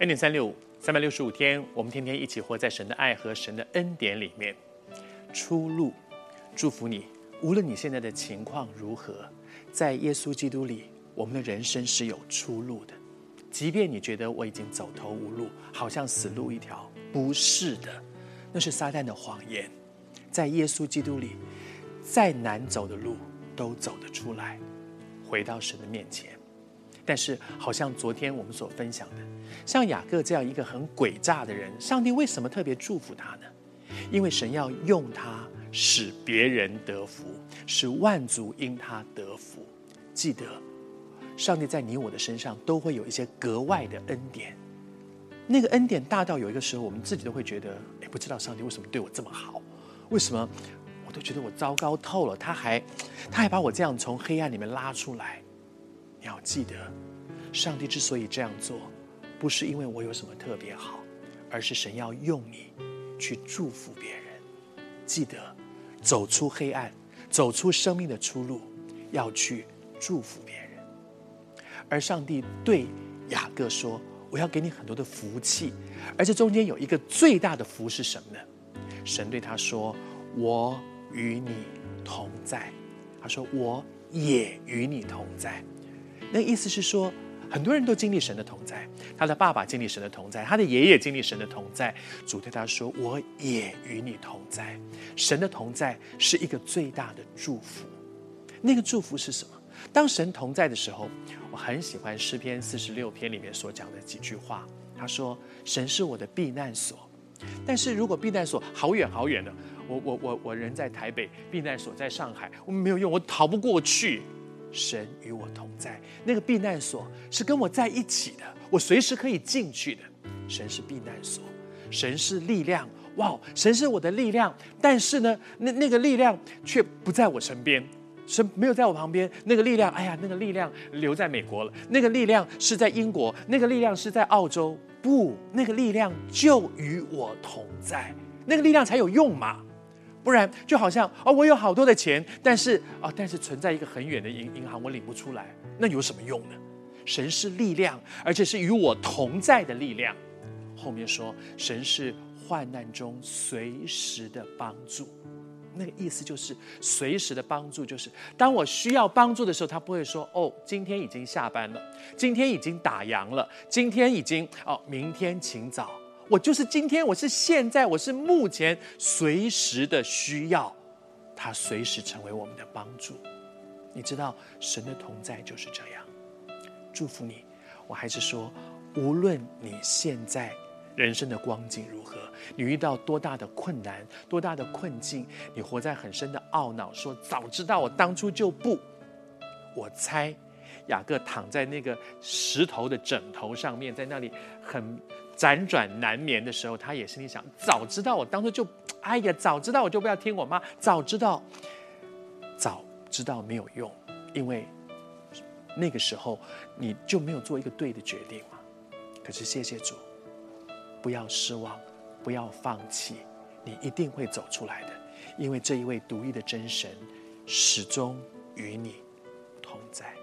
恩典三六五，三百六十五天，我们天天一起活在神的爱和神的恩典里面。出路，祝福你。无论你现在的情况如何，在耶稣基督里，我们的人生是有出路的。即便你觉得我已经走投无路，好像死路一条，不是的，那是撒旦的谎言。在耶稣基督里，再难走的路都走得出来，回到神的面前。但是，好像昨天我们所分享的，像雅各这样一个很诡诈的人，上帝为什么特别祝福他呢？因为神要用他使别人得福，使万族因他得福。记得，上帝在你我的身上都会有一些格外的恩典，那个恩典大到有一个时候，我们自己都会觉得，哎，不知道上帝为什么对我这么好？为什么我都觉得我糟糕透了，他还他还把我这样从黑暗里面拉出来？要记得，上帝之所以这样做，不是因为我有什么特别好，而是神要用你去祝福别人。记得，走出黑暗，走出生命的出路，要去祝福别人。而上帝对雅各说：“我要给你很多的福气，而这中间有一个最大的福是什么呢？”神对他说：“我与你同在。”他说：“我也与你同在。”那意思是说，很多人都经历神的同在，他的爸爸经历神的同在，他的爷爷经历神的同在。主对他说：“我也与你同在。”神的同在是一个最大的祝福。那个祝福是什么？当神同在的时候，我很喜欢诗篇四十六篇里面所讲的几句话。他说：“神是我的避难所。”但是如果避难所好远好远的，我我我我人在台北，避难所在上海，我没有用，我逃不过去。神与我同在，那个避难所是跟我在一起的，我随时可以进去的。神是避难所，神是力量，哇，神是我的力量。但是呢，那那个力量却不在我身边，神没有在我旁边。那个力量，哎呀，那个力量留在美国了，那个力量是在英国，那个力量是在澳洲。不，那个力量就与我同在，那个力量才有用嘛。不然就好像哦，我有好多的钱，但是哦，但是存在一个很远的银银行，我领不出来，那有什么用呢？神是力量，而且是与我同在的力量。后面说，神是患难中随时的帮助，那个意思就是随时的帮助，就是当我需要帮助的时候，他不会说哦，今天已经下班了，今天已经打烊了，今天已经哦，明天请早。我就是今天，我是现在，我是目前随时的需要，他随时成为我们的帮助。你知道神的同在就是这样，祝福你。我还是说，无论你现在人生的光景如何，你遇到多大的困难、多大的困境，你活在很深的懊恼，说早知道我当初就不。我猜雅各躺在那个石头的枕头上面，在那里很。辗转难眠的时候，他也心里想：早知道我当初就，哎呀，早知道我就不要听我妈，早知道，早知道没有用，因为那个时候你就没有做一个对的决定嘛。可是谢谢主，不要失望，不要放弃，你一定会走出来的，因为这一位独一的真神始终与你同在。